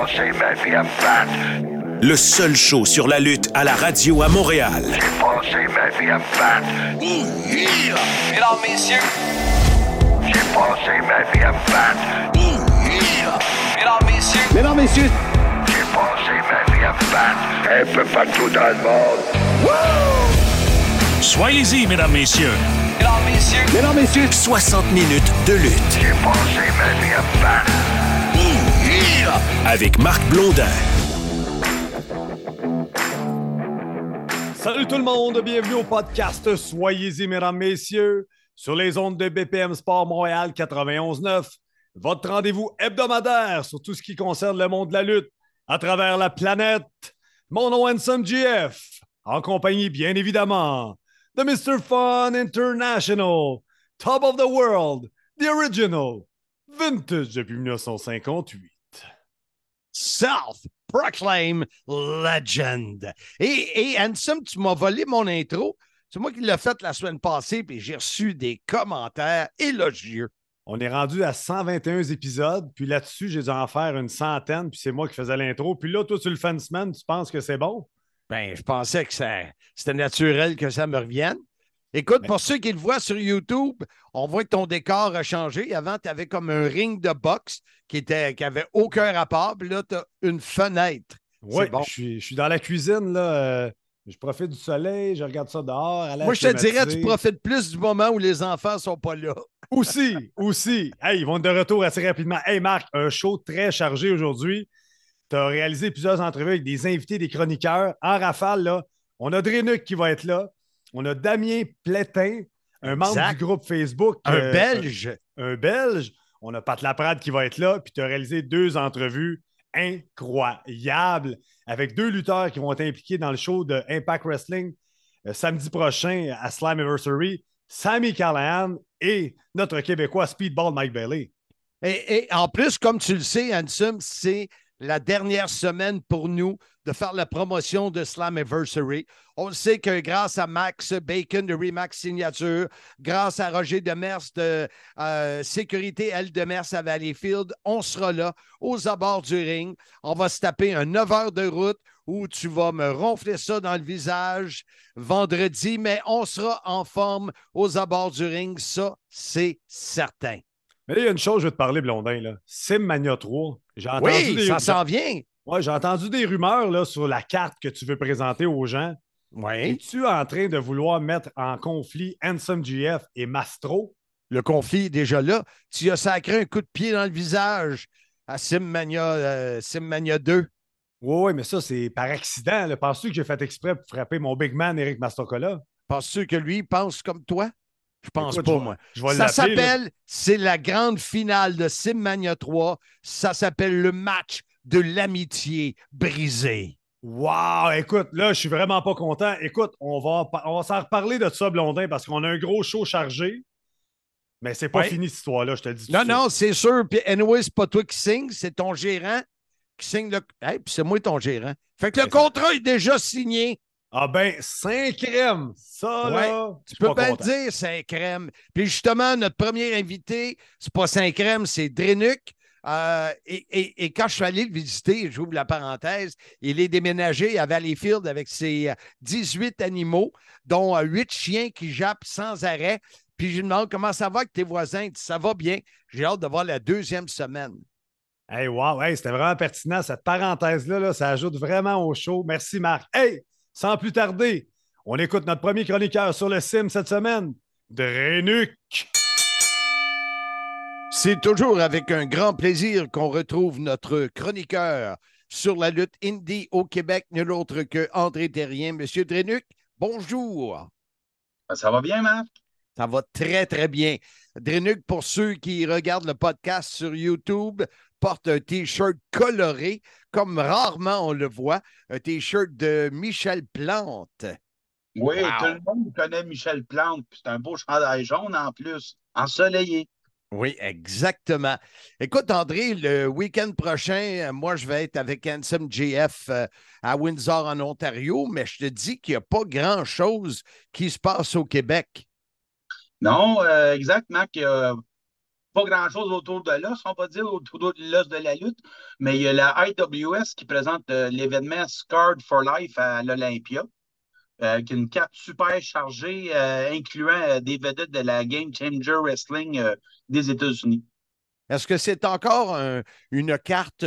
passé ma vie à me battre. Le seul show sur la lutte à la radio à Montréal. J'ai passé ma vie à me battre. Mesdames, messieurs, J'ai passé ma vie à me battre. mesdames, messieurs, Mesdames, messieurs, J'ai passé ma vie à me battre. Un peu partout dans le monde. Soyez-y, mesdames, messieurs. mesdames, messieurs, mesdames, messieurs, 60 minutes de lutte J'ai passé ma vie à me battre. Avec Marc Blondin. Salut tout le monde, bienvenue au podcast Soyez-y, mesdames, messieurs, sur les ondes de BPM Sport Montréal 91.9. Votre rendez-vous hebdomadaire sur tout ce qui concerne le monde de la lutte à travers la planète. Mon nom est Handsome GF, en compagnie, bien évidemment, de Mr. Fun International, Top of the World, The Original, Vintage depuis 1958. Self-proclaim legend. Et, et Ansem, tu m'as volé mon intro. C'est moi qui l'ai fait la semaine passée, puis j'ai reçu des commentaires élogieux. On est rendu à 121 épisodes, puis là-dessus, j'ai dû en faire une centaine, puis c'est moi qui faisais l'intro. Puis là, toi, tu le fais une semaine, tu penses que c'est bon? Ben, je pensais que c'était naturel que ça me revienne. Écoute, pour ceux qui le voient sur YouTube, on voit que ton décor a changé. Avant, tu avais comme un ring de boxe qui était qui avait aucun rapport. Puis là, tu as une fenêtre. Oui, bon. je, suis, je suis dans la cuisine, là. euh, je profite du soleil, je regarde ça dehors. Moi, je te dirais, tu profites plus du moment où les enfants sont pas là. Aussi, aussi. Hey, ils vont être de retour assez rapidement. Hey, Marc, un show très chargé aujourd'hui. Tu as réalisé plusieurs entrevues avec des invités, des chroniqueurs. En rafale, là, on a Drénuc qui va être là. On a Damien Plétin, un membre Exact. du groupe Facebook. Un euh, Belge. un Belge. On a Pat Laprade qui va être là, puis tu as réalisé deux entrevues incroyables avec deux lutteurs qui vont être impliqués dans le show de Impact Wrestling euh, samedi prochain à Slammiversary. Sammy Callahan et notre Québécois Speedball Mike Bailey. Et, et en plus, comme tu le sais, Ansem, c'est la dernière semaine pour nous de faire la promotion de Slammiversary. On sait que grâce à Max Bacon de Remax Signature, grâce à Roger Demers de euh, Sécurité L. Demers à Valleyfield, on sera là aux abords du ring. On va se taper un 9 heures de route où tu vas me ronfler ça dans le visage vendredi, mais on sera en forme aux abords du ring. Ça, c'est certain. Mais là, il y a une chose, je veux te parler, Blondin. Là. Simmania 3. J'ai entendu, Oui, des... ça s'en vient. Ouais, j'ai entendu des rumeurs là, sur la carte que tu veux présenter aux gens. Oui. Es-tu en train de vouloir mettre en conflit Handsome GF et Mastro? Le conflit est déjà là. Tu as sacré un coup de pied dans le visage à Simmania, euh, Simmania 2. Oui, oui, mais ça, c'est par accident. Penses-tu que j'ai fait exprès pour frapper mon big man, Eric Mastrocola? Penses-tu que lui pense comme toi? Je pense Écoute, pas, je moi. je Ça s'appelle, c'est la grande finale de Simmania 3. Ça s'appelle le match de l'amitié brisée. Wow! Écoute, là, je suis vraiment pas content. Écoute, on va, on va s'en reparler de ça, Blondin, parce qu'on a un gros show chargé. Mais c'est pas Ouais. fini, cette histoire-là, je te le dis. Non, non, c'est sûr. Puis, anyway, c'est pas toi qui signe, c'est ton gérant qui signe le. Hey, puis c'est moi ton gérant. Fait que le Ben, contrat est déjà signé. Ah ben, 5 crèmes! Ça, Ouais, là, Tu peux pas le dire, Saint-Crème. Puis justement, notre premier invité, c'est pas Saint-Crème, c'est Drénuc. Euh, et, et- et quand je suis allé le visiter, j'ouvre la parenthèse, il est déménagé à Valleyfield avec ses euh, 18 animaux, dont 8 chiens qui jappent sans arrêt. Puis je lui demande comment ça va avec tes voisins? Il dit, ça va bien. J'ai hâte de voir la deuxième semaine. Hey, wow, hey, c'était vraiment pertinent. Cette parenthèse-là, là, ça ajoute vraiment au show. Merci, Marc. Hey, sans plus tarder, on écoute notre premier chroniqueur sur le sim cette semaine, Drénuc. C'est toujours avec un grand plaisir qu'on retrouve notre chroniqueur sur la lutte indie au Québec, nul autre que André Terrien. Monsieur Drénuc, bonjour. Ça va bien, Marc? Ça va très, très bien. Drénuc, pour ceux qui regardent le podcast sur YouTube, porte un T-shirt coloré, comme rarement on le voit, un T-shirt de Michel Plante. Oui, Wow. tout le monde connaît Michel Plante, puis c'est un beau chandail jaune en plus, ensoleillé. Oui, exactement. Écoute, André, le week-end prochain, euh, moi, je vais être avec Handsome JF euh, à Windsor, en Ontario, mais je te dis qu'il n'y a pas grand-chose qui se passe au Québec. Non, euh, exact, Marc. Il y a pas grand-chose autour de l'os, on va dire, autour de l'os de la lutte, mais il y a la IWS qui présente euh, l'événement Scarred for Life à l'Olympia, euh, qui est une carte super chargée, euh, incluant des vedettes de la Game Changer Wrestling des États-Unis. Est-ce que c'est encore un- une carte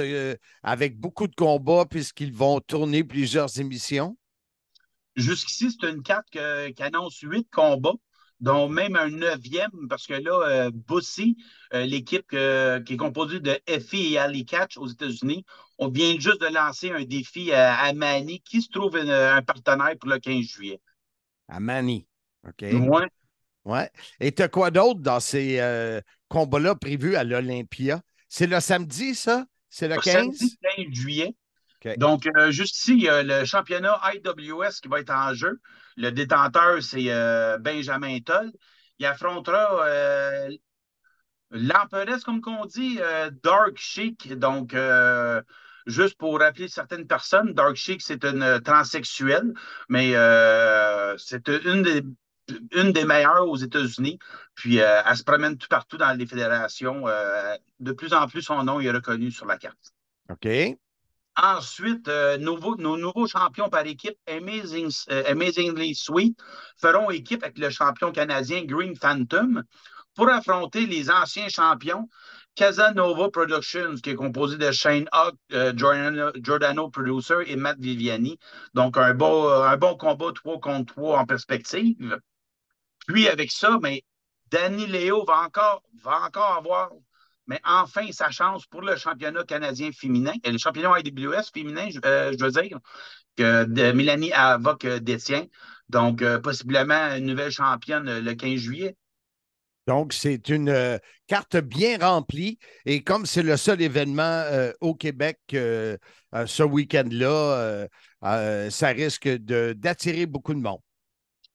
avec beaucoup de combats puisqu'ils vont tourner plusieurs émissions? Jusqu'ici, c'est une carte qui annonce huit combats, dont même un neuvième, parce que là, euh, Bussy, euh, l'équipe euh, qui est composée de Effie et Ali Catch aux États-Unis, on vient juste de lancer un défi à, à Manny, qui se trouve une- un partenaire pour le 15 juillet. À Manny. OK. Ouais. Ouais. Et tu as quoi d'autre dans ces euh, combats-là prévus à l'Olympia? C'est le samedi, ça? C'est le 15? Samedi 15 juillet. Donc, juste ici, il y a le championnat IWS qui va être en jeu. Le détenteur, c'est euh, Benjamin Toll. Il affrontera euh, comme qu'on dit, euh, Dark Chic. Donc, euh, juste pour rappeler certaines personnes, Dark Chic, c'est une transsexuelle, mais c'est une des, meilleures aux États-Unis. Puis, elle se promène tout partout dans les fédérations. De plus en plus, son nom est reconnu sur la carte. OK. Ensuite, euh, nos nouveaux champions par équipe, euh, Amazingly Sweet, feront équipe avec le champion canadien Green Phantom pour affronter les anciens champions Casanova Productions, qui est composé de Shane Hawk, euh, Giordano, Producer et Matt Viviani. Donc, un bon, un bon combat 3 contre 3 en perspective. Puis, avec ça, mais Danny Léo va encore, va encore avoir mais enfin sa chance pour le championnat canadien féminin, et le championnat IWS féminin, je, euh, je veux dire, que de Mélanie Avoc euh, détient. Donc, euh, possiblement une nouvelle championne le 15 juillet. Donc, c'est une euh, carte bien remplie. Et comme c'est le seul événement au Québec ce week-end-là, ça risque d'attirer beaucoup de monde.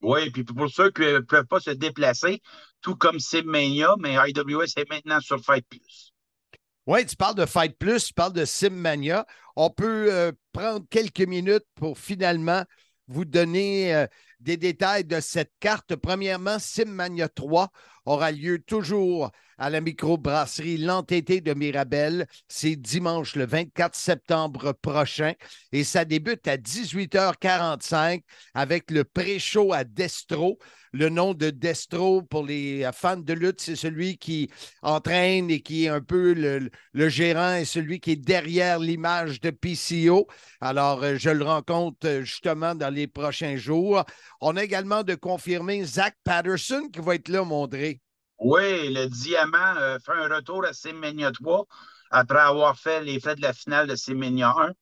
Oui, puis pour ceux qui ne peuvent pas se déplacer, tout comme Simmania, mais IWS est maintenant sur Fight Plus. Oui, tu parles de Fight Plus, tu parles de Simmania. On peut euh, prendre quelques minutes pour finalement vous donner euh, des détails de cette carte. Premièrement, Simmania 3 aura lieu toujours à la microbrasserie L'Entêté de Mirabel. C'est dimanche le 24 septembre prochain et ça débute à 18h45 avec le pré-show à Destro. Le nom de Destro pour les fans de lutte, c'est celui qui entraîne et qui est un peu le, le gérant et celui qui est derrière l'image de PCO. Alors, euh, je le rencontre euh, justement dans les prochains jours. On a également de confirmer Zach Patterson qui va être là, Mondré. Oui, le Diamant euh, fait un retour à Simmania 3 après avoir fait les frais de la finale de Simmania 1.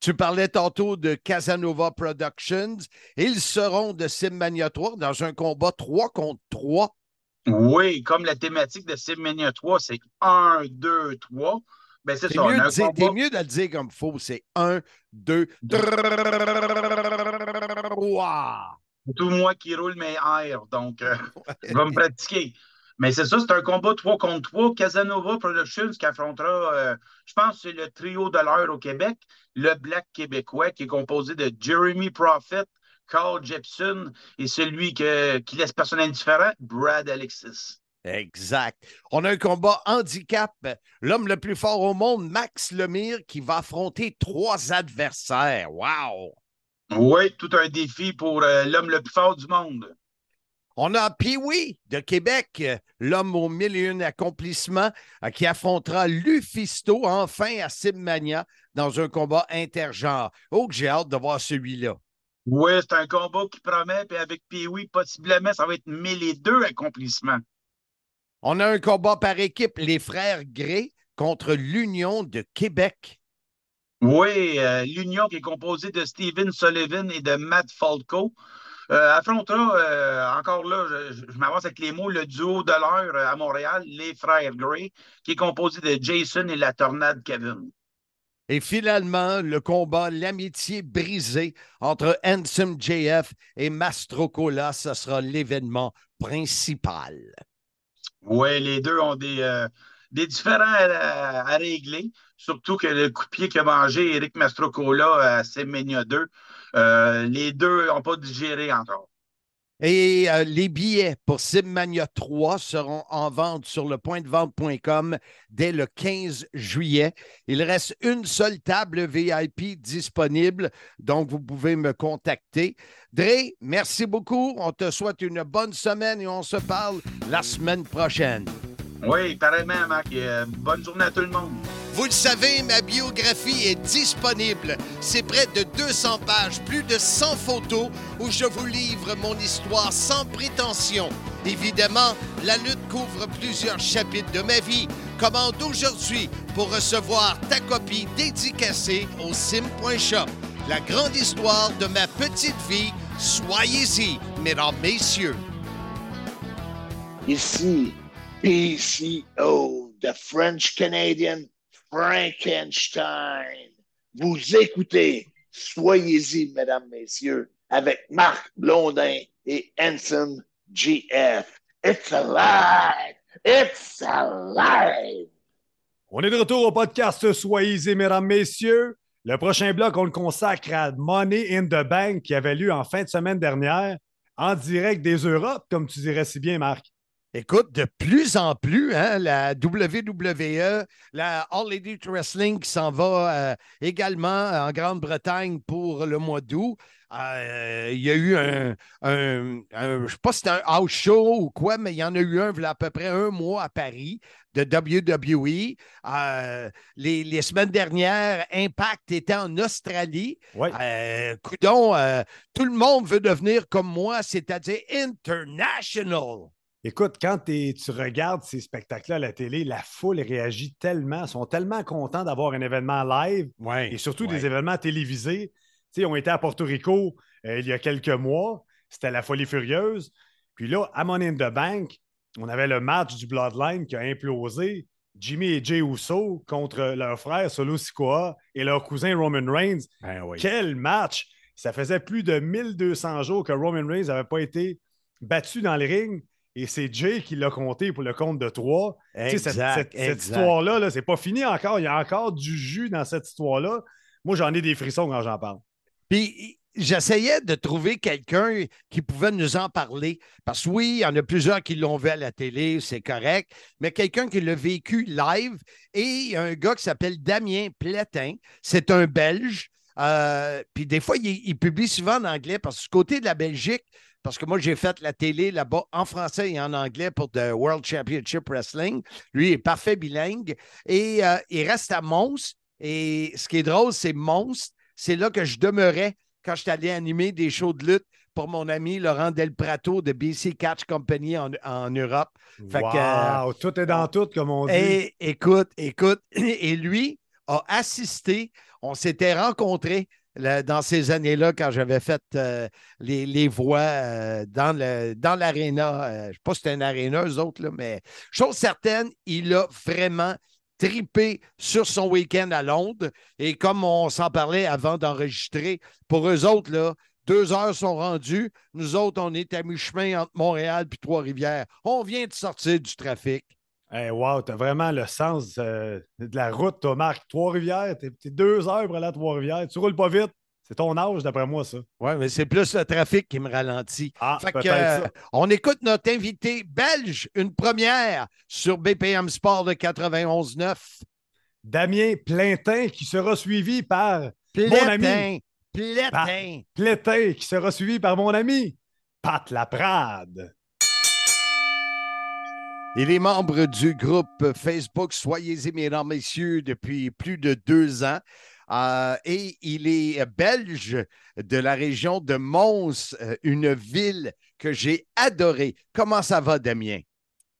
Tu parlais tantôt de Casanova Productions. Ils seront de Simmania 3 dans un combat 3 contre 3. Oui, comme la thématique de Simmania 3, c'est 1, 2, 3. Ben, c'est mieux, de dire- combat- mieux de le dire comme il faut. C'est 1, 2, 3. Tout moi qui roule mes airs, donc euh, je vais me pratiquer. Mais c'est ça, c'est un combat 3 contre 3. Casanova Productions qui affrontera, euh, je pense c'est le trio de l'heure au Québec, le Black québécois qui est composé de Jeremy Prophet, Carl Jepson et celui que- qui laisse personne indifférent, Brad Alexis. Exact. On a un combat handicap. L'homme le plus fort au monde, Max Lemire, qui va affronter trois adversaires. Wow! Oui, tout un défi pour euh, l'homme le plus fort du monde. On a Pee-Wee de Québec, euh, l'homme aux mille et un accomplissements, euh, qui affrontera Lufisto enfin à Simmania dans un combat intergenre. Oh, que j'ai hâte de voir celui-là. Oui, c'est un combat qui promet, puis avec Pee-Wee, possiblement, ça va être mêlé deux accomplissements. On a un combat par équipe, les frères Gray contre l'Union de Québec. Oui, euh, l'union qui est composée de Steven Sullivan et de Matt Falco euh, affrontera, euh, encore là, je, m'avance avec les mots, le duo de l'heure à Montréal, les frères Gray, qui est composé de Jason et la tornade Kevin. Et finalement, le combat, l'amitié brisée entre Handsome JF et Mastrocola, ce sera l'événement principal. Oui, les deux ont des, euh, des différends à, à régler, surtout que le coup de pied qu'a mangé Eric Mastrocola à Semenya 2, euh, les deux n'ont pas digéré encore. Et euh, les billets pour Simmania 3 seront en vente sur le point de vente.com dès le 15 juillet. Il reste une seule table VIP disponible, donc vous pouvez me contacter. Dre, merci beaucoup. On te souhaite une bonne semaine et on se parle la semaine prochaine. Oui, pareillement, Marc. Euh, bonne journée à tout le monde. Vous le savez, ma biographie est disponible. C'est près de 200 pages, plus de 100 photos où je vous livre mon histoire sans prétention. Évidemment, la lutte couvre plusieurs chapitres de ma vie. Commande aujourd'hui pour recevoir ta copie dédicacée au sim.shop. La grande histoire de ma petite vie. Soyez-y, mesdames, messieurs. Ici, PCO, the French Canadian Frankenstein. Vous écoutez, soyez-y, mesdames, messieurs, avec Marc Blondin et Anson GF. It's alive! It's alive! On est de retour au podcast Soyez-y, mesdames, messieurs. Le prochain bloc, on le consacre à Money in the Bank qui avait lieu en fin de semaine dernière en direct des Europes, comme tu dirais si bien, Marc. Écoute, de plus en plus, hein, la WWE, la All Elite Wrestling qui s'en va euh, également en Grande-Bretagne pour le mois d'août. Euh, il y a eu un, un- un- je ne sais pas si c'était un house show ou quoi, mais il y en a eu un il y a à peu près un mois à Paris de WWE. Euh, les, les semaines dernières, Impact était en Australie. Euh, coudon, tout le monde veut devenir comme moi, c'est-à-dire international. Écoute, quand tu regardes ces spectacles-là à la télé, la foule réagit tellement, sont tellement contents d'avoir un événement live et surtout des événements télévisés. Tu sais, on était à Porto Rico euh, il y a quelques mois, c'était la folie furieuse. Puis là, à Money in the Bank, on avait le match du Bloodline qui a implosé. Jimmy et Jay Uso contre leur frère Solo Sikoa et leur cousin Roman Reigns. Quel match! Ça faisait plus de 1200 jours que Roman Reigns n'avait pas été battu dans le ring. Et c'est Jay qui l'a compté pour le compte de trois. Cette, Exact, cette- cette histoire-là, là, c'est pas fini encore. Il y a encore du jus dans cette histoire-là. Moi, j'en ai des frissons quand j'en parle. Puis j'essayais de trouver quelqu'un qui pouvait nous en parler. Parce que oui, il y en a plusieurs qui l'ont vu à la télé, c'est correct, mais quelqu'un qui l'a vécu live. Et il y a un gars qui s'appelle Damien Plétin. C'est un Belge. Euh, puis des fois, il, il publie souvent en anglais parce que du côté de la Belgique, parce que moi, j'ai fait la télé là-bas en français et en anglais pour The World Championship Wrestling. Lui il est parfait bilingue. Et euh, il reste à Mons. Et ce qui est drôle, c'est Mons. C'est là que je demeurais quand je suis allé animer des shows de lutte pour mon ami Laurent Del Prato de BC Catch Company en, en Europe. Fait que, euh, wow, tout est dans tout, comme on dit. et écoute, écoute, et lui a assisté. On s'était rencontrés dans ces années-là quand j'avais fait euh, les, les voix euh, dans l'aréna. Euh, je ne sais pas si c'était une aréna, eux autres, mais chose certaine, il a vraiment tripé sur son week-end à Londres. Et comme on s'en parlait avant d'enregistrer, pour eux autres, là, deux heures sont rendues. Nous autres, on est à mi-chemin entre Montréal et Trois-Rivières. On vient de sortir du trafic. Hey, wow, t'as vraiment le sens euh, de la route, toi, Marc. Trois-Rivières, t'es t'es deux heures pour aller à Trois-Rivières. Tu roules pas vite. C'est ton âge, d'après moi, ça. Oui, mais c'est plus le trafic qui me ralentit. Ah, Fait que, peut-être euh, ça. on écoute notre invité belge, une première sur BPM Sport de 91.9. Damien Plaintin, qui sera suivi par Plétin. ami. Plétin. Plétin, qui sera suivi par mon ami Pat Laprade. Il est membre du groupe Facebook Soyez-y, mesdames, messieurs, depuis plus de deux ans. Euh, et il est belge de la région de Mons, euh, une ville que j'ai adorée. Comment ça va, Damien?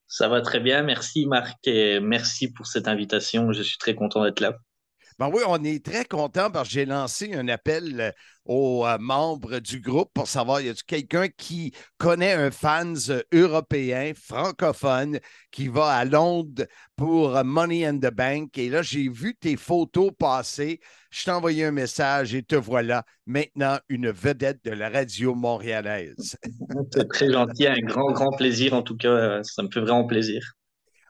Ça va très bien, merci Marc merci pour cette invitation. Je suis très content d'être là. Ben oui, on est très content parce que j'ai lancé un appel euh, aux euh, membres du groupe pour savoir y a quelqu'un qui connaît un fans euh, européen, francophone, qui va à Londres pour Money in the Bank. Et là, j'ai vu tes photos passer. Je t'ai envoyé un message et te voilà maintenant une vedette de la radio montréalaise. C'est très gentil, un grand, grand plaisir en tout cas. Ça me fait vraiment plaisir.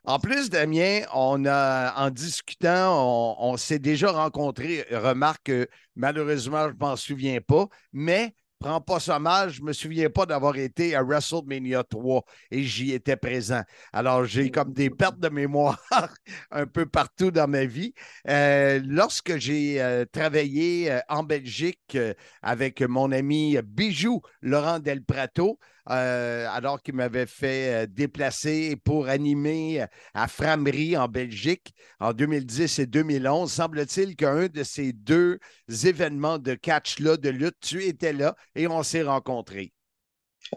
En plus, Damien, on a, en discutant, on, s'est déjà rencontrés. Remarque que malheureusement, je ne m'en souviens pas, mais prends pas ça je me souviens pas d'avoir été à WrestleMania 3 et j'y étais présent. Alors, j'ai comme des pertes de mémoire un peu partout dans ma vie. Euh, lorsque j'ai euh, travaillé euh, en Belgique avec mon ami Bijou Laurent Del Prato, alors qu'il m'avait fait déplacer pour animer à Framerie en Belgique en 2010 et 2011, semble-t-il qu'un de ces deux événements de catch-là, de lutte, tu étais là et on s'est rencontrés.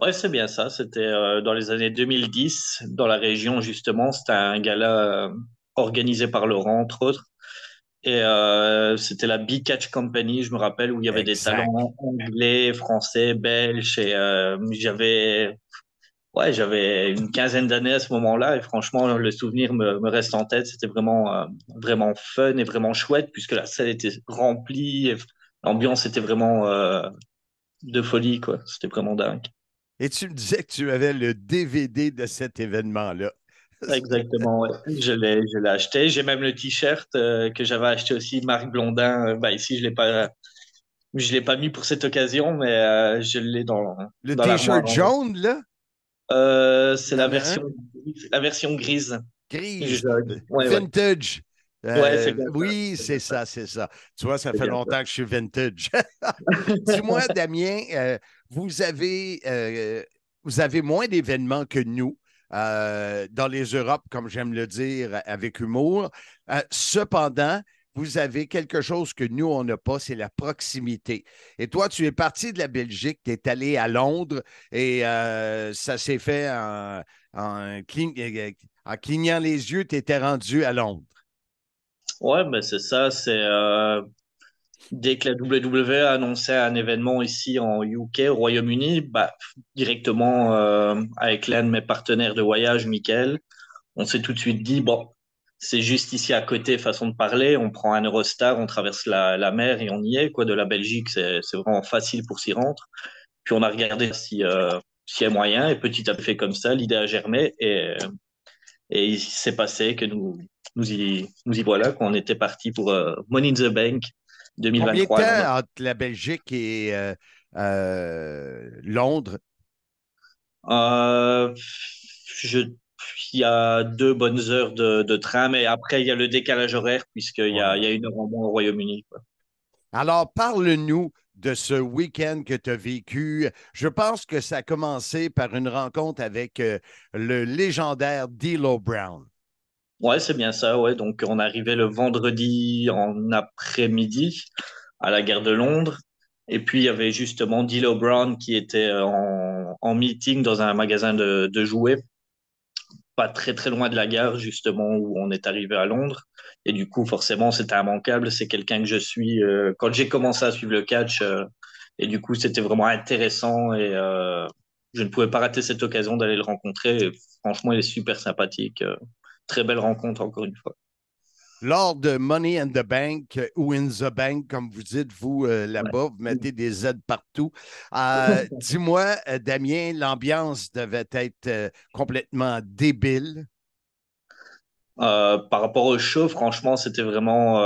Ouais, c'est bien ça. C'était euh, dans les années 2010, dans la région, justement. C'était un gala euh, organisé par Laurent, entre autres. Et euh, c'était la Big Catch Company, je me rappelle, où il y avait des talents anglais, français, belges. Et j'avais ouais, j'avais une quinzaine d'années à ce moment-là. Et franchement, le souvenir me, me reste en tête. C'était vraiment, vraiment fun et vraiment chouette, puisque la salle était remplie. L'ambiance était vraiment de folie, quoi. C'était vraiment dingue. Et tu me disais que tu avais le DVD de cet événement-là. Exactement, ouais. Je l'ai, je l'ai acheté. J'ai même le t-shirt euh, que j'avais acheté aussi, Marc Blondin. Bah, ici, je l'ai pas, je l'ai pas mis pour cette occasion, mais euh, je l'ai dans. Le t-shirt jaune, là? c'est la version, la version grise. Grise. Vintage. Oui, c'est ça, c'est ça. Tu vois, ça fait longtemps que je suis vintage. Dis-moi, Damien, vous, avez, vous avez moins d'événements que nous. Dans les Europes, comme j'aime le dire avec humour. cependant, vous avez quelque chose que nous, on n'a pas, c'est la proximité. Et toi, tu es parti de la Belgique, tu es allé à Londres et ça s'est fait en, en, clignant les yeux, tu étais rendu à Londres. Ouais, ben c'est ça. C'est euh, dès que la WWE a annoncé un événement ici en UK, au Royaume-Uni, bah, directement avec l'un de mes partenaires de voyage, Michael, on s'est tout de suite dit bon, c'est juste ici à côté, façon de parler. On prend un Eurostar, on traverse la, la mer et on y est. Quoi, de la Belgique, c'est c'est vraiment facile pour s'y rendre. Puis on a regardé si euh, s'il y a moyen et petit à petit comme ça, l'idée a germé et et il s'est passé que nous nous y, nous y voilà, qu'on était parti pour euh, Money in the Bank 2023. Combien de temps entre la Belgique et euh, euh, Londres? Je, il y a deux bonnes heures de, de, train, mais après, il y a le décalage horaire, puisqu'il y, a, il y a une heure en moins au Royaume-Uni. Alors, parle-nous de ce week-end que tu as vécu. Je pense que ça a commencé par une rencontre avec le légendaire D'Lo Brown. Ouais, c'est bien ça, ouais. Donc, on arrivait le vendredi en après-midi à la gare de Londres. Et puis, il y avait justement D'Lo Brown qui était en, en, meeting dans un magasin de, de, jouets, pas très très loin de la gare, justement, où on est arrivé à Londres. Et du coup, forcément, c'était immanquable. C'est quelqu'un que je suis euh, quand j'ai commencé à suivre le catch. Euh, et du coup, c'était vraiment intéressant et euh, je ne pouvais pas rater cette occasion d'aller le rencontrer. Franchement, il est super sympathique très belle rencontre, encore une fois. Lors de Money in the Bank ou In the Bank, comme vous dites, vous euh, là-bas, vous mettez des Z partout. Euh, dis-moi, euh, Damien, l'ambiance devait être complètement débile. par rapport au show, franchement, c'était vraiment,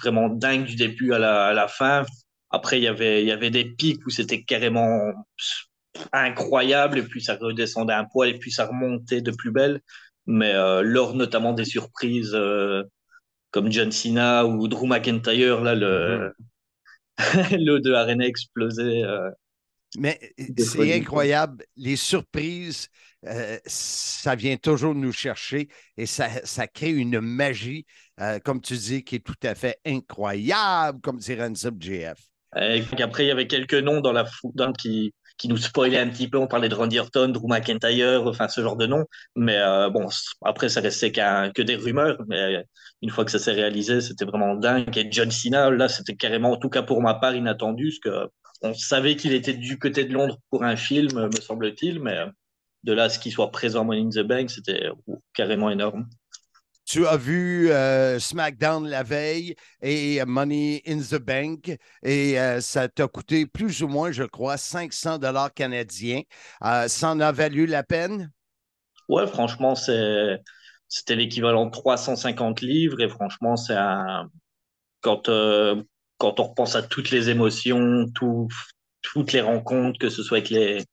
vraiment dingue du début à la, à la fin. Après, y il y avait des pics où c'était carrément incroyable, et puis ça redescendait un poil, et puis ça remontait de plus belle mais euh, lors notamment des surprises euh, comme John Cena ou Drew McIntyre, là, le, mm-hmm. l'eau de Arena explosé. Euh, mais c'est incroyable. Les surprises, ça vient toujours nous chercher et ça, ça crée une magie, comme tu dis, qui est tout à fait incroyable, comme dirait Ransom GF. Et après, il y avait quelques noms dans la foule qui, qui nous spoilait un petit peu. On parlait de Randy Orton, Drew McIntyre, enfin ce genre de nom. Mais euh, bon, après, ça restait que des rumeurs. Mais une fois que ça s'est réalisé, c'était vraiment dingue. Et John Cena, là, c'était carrément, en tout cas pour ma part, inattendu. Parce que on savait qu'il était du côté de Londres pour un film, me semble-t-il. Mais de là ce qu'il soit présent à Money in the Bank, c'était carrément énorme. Tu as vu euh, SmackDown la veille et Money in the Bank et euh, ça t'a coûté plus ou moins, je crois, 500 dollars canadiens. Euh, ça en a valu la peine? Ouais, franchement, c'était l'équivalent de 350 livres et franchement, c'est quand quand on repense à toutes les émotions, tout toutes les rencontres, que ce soit avec les,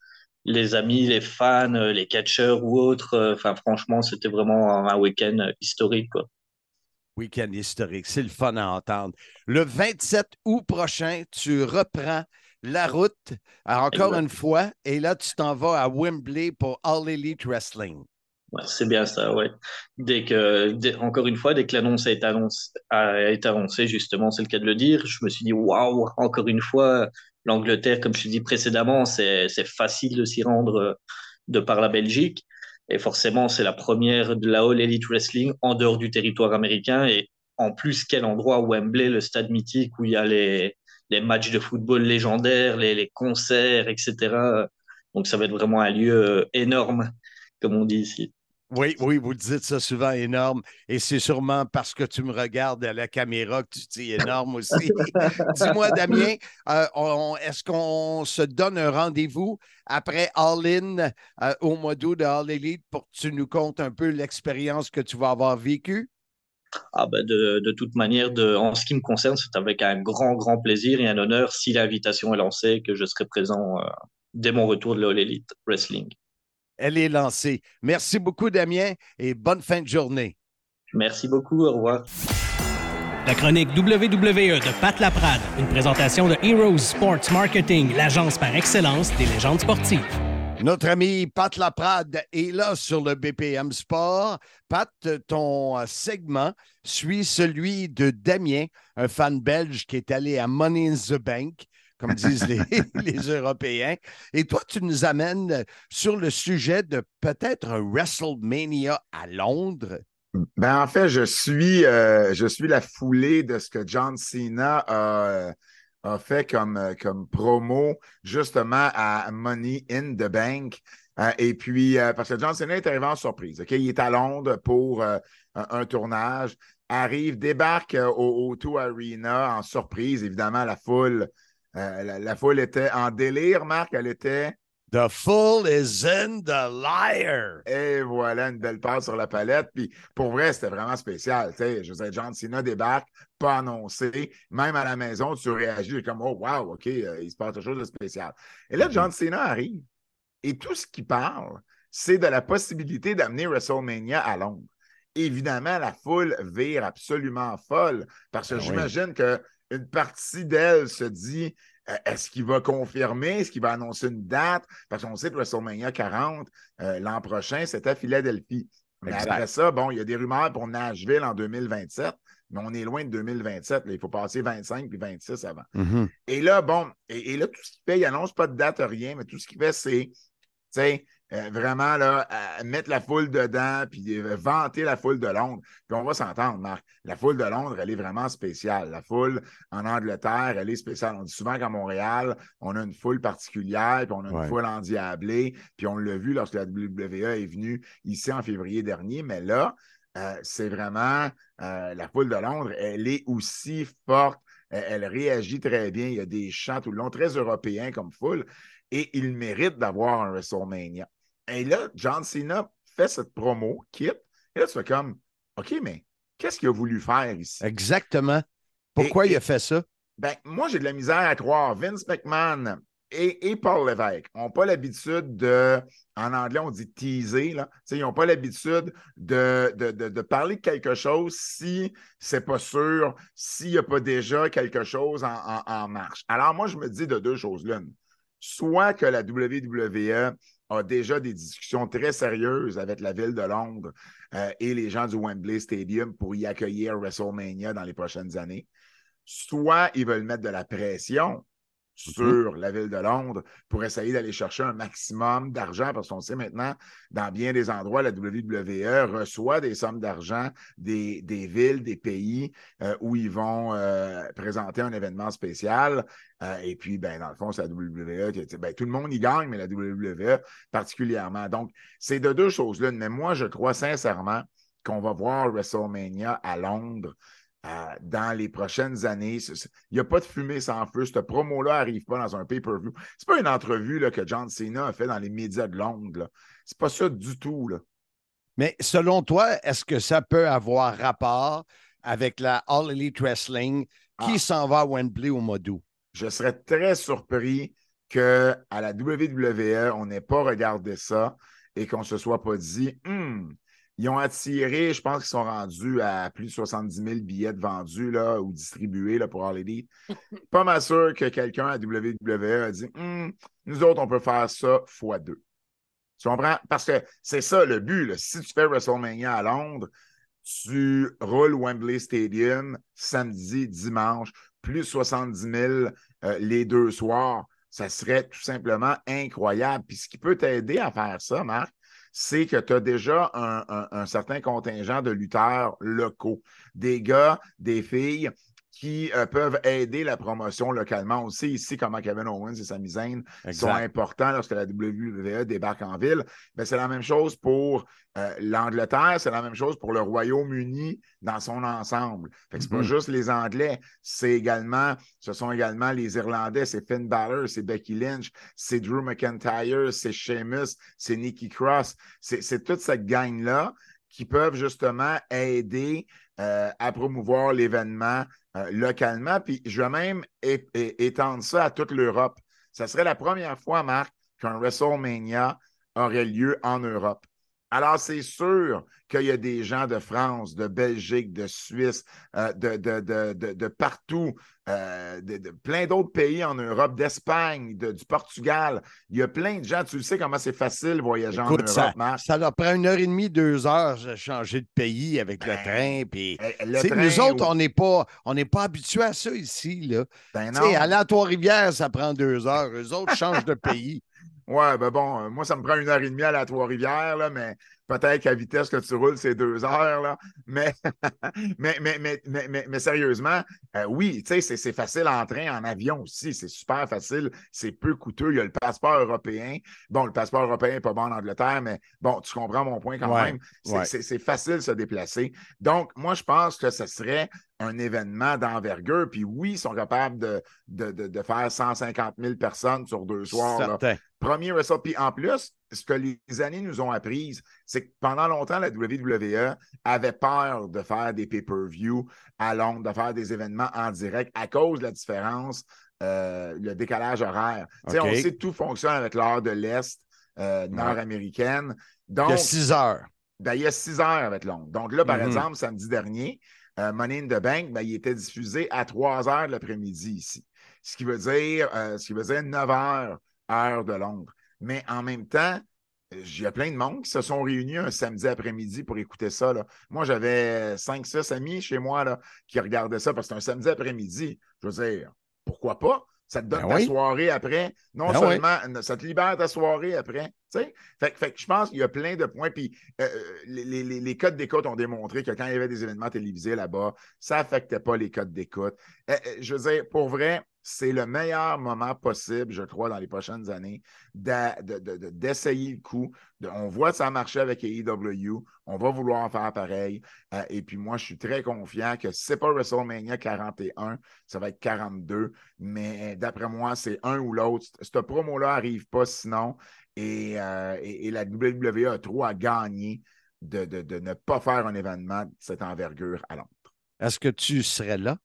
les amis, les fans, euh, les catcheurs ou autres. euh, Enfin, franchement, c'était vraiment un, week-end euh, historique. Quoi. Week-end historique, c'est le fun à entendre. Le 27 août prochain, tu reprends la route, encore une fois, et là, tu t'en vas à Wembley pour All Elite Wrestling. Ouais, c'est bien ça, ouais. Dès que, dès- encore une fois, dès que l'annonce a été annoncée, a été annoncée, justement, c'est le cas de le dire, je me suis dit, waouh, encore une fois, l'Angleterre, comme je dit précédemment, c'est, c'est facile de s'y rendre euh, de par la Belgique. Et forcément, c'est la première de la All Elite Wrestling en dehors du territoire américain. Et en plus, quel endroit, Wembley, le stade mythique où il y a les, les matchs de football légendaires, les, les concerts, etc. Donc, ça va être vraiment un lieu euh, énorme, comme on dit ici. Oui, oui, vous dites ça souvent énorme, et c'est sûrement parce que tu me regardes à la caméra que tu dis énorme aussi. Dis-moi, Damien, euh, est-ce qu'on se donne un rendez-vous après All In euh, au mois d'août de All Elite pour que tu nous contes un peu l'expérience que tu vas avoir vécue? Ah bah de, de toute manière, de, en ce qui me concerne, c'est avec un grand, grand plaisir et un honneur, si l'invitation est lancée, que je serai présent euh, dès mon retour de l'All Elite Wrestling. Elle est lancée. Merci beaucoup, Damien, et bonne fin de journée. Merci beaucoup, au revoir. La chronique WWE de Pat Laprade, une présentation de Heroes Sports Marketing, l'agence par excellence des légendes sportives. Notre ami Pat Laprade est là sur le BPM Sport. Pat, ton segment suit celui de Damien, un fan belge qui est allé à Money in the Bank, comme disent les, les Européens. Et toi, tu nous amènes sur le sujet de peut-être un WrestleMania à Londres. Ben, en fait, je suis, euh, je suis la foulée de ce que John Cena a, euh, a fait comme, euh, comme promo justement à Money in the Bank. Euh, et puis, euh, parce que John Cena est arrivé en surprise. Il est à Londres pour un, un tournage. Arrive, débarque au O2 Arena en surprise. Évidemment, la foule, euh, la, la foule était en délire, Marc. Elle était. The fool is in the liar. Et voilà, une belle passe sur la palette. Puis pour vrai, c'était vraiment spécial. Tu sais, je dire, John Cena débarque, pas annoncé. Même à la maison, tu réagis comme Oh, wow, OK, euh, il se passe quelque chose de spécial. Et là, John Cena arrive. Et tout ce qu'il parle, c'est de la possibilité d'amener WrestleMania à Londres. Évidemment, la foule vire absolument folle parce que Ah oui. j'imagine qu'une partie d'elle se dit euh, est-ce qu'il va confirmer, est-ce qu'il va annoncer une date? Parce qu'on sait que WrestleMania 40, euh, l'an prochain, c'était à Philadelphie. Mais Exact. après ça, bon, il y a des rumeurs pour Nashville en 2027, mais on est loin de 2027. là. il faut passer 25 puis 26 avant. Et là, bon, et, et là, tout ce qu'il fait, il annonce pas de date, rien, mais tout ce qu'il fait, c'est, tu sais, euh, vraiment, là, mettre la foule dedans, puis euh, vanter la foule de Londres. Puis on va s'entendre, Marc. La foule de Londres, elle est vraiment spéciale. La foule en Angleterre, elle est spéciale. On dit souvent qu'à Montréal, on a une foule particulière, puis on a une Ouais. foule endiablée. Puis on l'a vu lorsque la WWE est venue ici en février dernier. Mais là, euh, c'est vraiment la foule de Londres, elle est aussi forte. Elle, elle réagit très bien. Il y a des chants tout le long, très européens comme foule. Et il mérite d'avoir un WrestleMania. Et là, John Cena fait cette promo, quitte. Et là, tu fais comme, OK, mais qu'est-ce qu'il a voulu faire ici? Exactement. Pourquoi Et- il et- a fait ça? Ben, moi, j'ai de la misère à croire. Vince McMahon et, et Paul Lévesque n'ont pas l'habitude de, en anglais, on dit teaser, là. Ils n'ont pas l'habitude de, de, de- de parler de quelque chose si c'est pas sûr, s'il n'y a pas déjà quelque chose en, en- en marche. Alors, moi, je me dis de deux choses l'une. Soit que la WWE a déjà des discussions très sérieuses avec la ville de Londres euh, et les gens du Wembley Stadium pour y accueillir WrestleMania dans les prochaines années. Soit ils veulent mettre de la pression sur la ville de Londres pour essayer d'aller chercher un maximum d'argent, parce qu'on sait maintenant, dans bien des endroits, la WWE reçoit des sommes d'argent des, villes, des pays euh, où ils vont euh, présenter un événement spécial. Euh, et puis, ben, dans le fond, c'est la WWE. qui- ben, tout le monde y gagne, mais la WWE particulièrement. Donc, c'est de deux choses-là. Mais moi, je crois sincèrement qu'on va voir WrestleMania à Londres euh, dans les prochaines années. Il n'y a pas de fumée sans feu. Cette promo-là n'arrive pas dans un pay-per-view. C'est pas une entrevue là, que John Cena a fait dans les médias de Londres. C'est pas ça du tout. Là. Mais selon toi, est-ce que ça peut avoir rapport avec la All Elite Wrestling qui Ah. s'en va à Wembley au mois d'août? Je serais très surpris qu'à la WWE, on n'ait pas regardé ça et qu'on ne se soit pas dit, Hum, ils ont attiré, je pense qu'ils sont rendus à plus de 70 000 billets vendus là, ou distribués là, pour All Elite. pas mal sûr que quelqu'un à WWE a dit, Hum, nous autres, on peut faire ça fois deux. Tu comprends? Parce que c'est ça le but. là. Si tu fais WrestleMania à Londres, tu roules Wembley Stadium samedi, dimanche, plus 70 000 euh, les deux soirs. Ça serait tout simplement incroyable. Puis ce qui peut t'aider à faire ça, Marc, c'est que tu as déjà un, certain contingent de lutteurs locaux, des gars, des filles qui euh, peuvent aider la promotion localement. On sait ici comment Kevin Owens et Sami Zayn sont Exact. importants lorsque la WWE débarque en ville. Ben, c'est la même chose pour euh, l'Angleterre, c'est la même chose pour le Royaume-Uni dans son ensemble. Fait que c'est pas Mhm. juste les Anglais, c'est également, ce sont également les Irlandais, c'est Finn Balor, c'est Becky Lynch, c'est Drew McIntyre, c'est Sheamus, c'est Nikki Cross. C'est c'est toute cette gang-là qui peuvent justement aider euh, à promouvoir l'événement euh, localement. Puis je vais même étendre ça à toute l'Europe. Ça serait la première fois, Marc, qu'un WrestleMania aurait lieu en Europe. Alors, c'est sûr qu'il y a des gens de France, de Belgique, de Suisse, euh, de, de, de, de, de partout, euh, de, plein d'autres pays en Europe, d'Espagne, de- du Portugal. Il y a plein de gens. Tu le sais comment c'est facile voyager en Europe, ça, Marc? ça leur prend une heure et demie, deux heures de changer de pays avec le train. Puis, le train nous autres, on n'est pas, on n'est pas habitués à ça ici. Là. Ben non. aller à Trois-Rivières, ça prend deux heures. Eux autres changent de pays. Ouais, ben bon, euh, moi, ça me prend une heure et demie à la Trois-Rivières, là, mais peut-être qu'à vitesse que tu roules, c'est deux heures, là. Mais, mais, mais, mais, mais, mais- mais sérieusement, euh, oui, tu sais, c'est- facile en train, en avion aussi. C'est super facile. C'est peu coûteux. Il y a le passeport européen. Bon, le passeport européen n'est pas bon en Angleterre, mais bon, tu comprends mon point quand même. C'est facile de se déplacer. Donc, moi, je pense que ce serait un événement d'envergure. Puis oui, ils sont capables de, de, de, de faire 150 000 personnes sur deux soirs. Premier Wrestle. Puis en plus, ce que les années nous ont appris, c'est que pendant longtemps, la WWE avait peur de faire des pay-per-view à Londres, de faire des événements en direct à cause de la différence, euh, le décalage horaire. On sait que tout fonctionne avec l'heure de l'Est euh, nord-américaine. Donc, Il y a six heures. ben, il y a six heures avec Londres. Donc là, par Mhm. exemple, samedi dernier, euh, Money in the Bank, ben, il était diffusé à 3 heures de l'après-midi ici. Ce qui veut dire, ce qui veut dire 9 heures, heure de Londres. Mais en même temps, il y a plein de monde qui se sont réunis un samedi après-midi pour écouter ça. là. Moi, j'avais 5-6 amis chez moi là, qui regardaient ça parce que c'est un samedi après-midi. Je veux dire, pourquoi pas? Ça te donne Ben ta oui. soirée après. Non Ben oui. seulement, ça te libère ta soirée après. Fait, que- fait que je pense qu'il y a plein de points. Puis euh, les, les- les- les codes d'écoute ont démontré que quand il y avait des événements télévisés là-bas, ça n'affectait pas les codes d'écoute. Euh, euh, je veux dire, pour vrai, c'est le meilleur moment possible, je crois, dans les prochaines années, d'essayer le coup. De- on voit que ça a marché avec AEW. On va vouloir en faire pareil. Euh, et puis moi, je suis très confiant que ce n'est pas WrestleMania 41, ça va être 42. Mais d'après moi, c'est un ou l'autre. Cette promo-là n'arrive pas sinon. Et, euh, et- et la WWE a trop à gagner de, de- de ne pas faire un événement de cette envergure à Londres. Est-ce que tu serais là?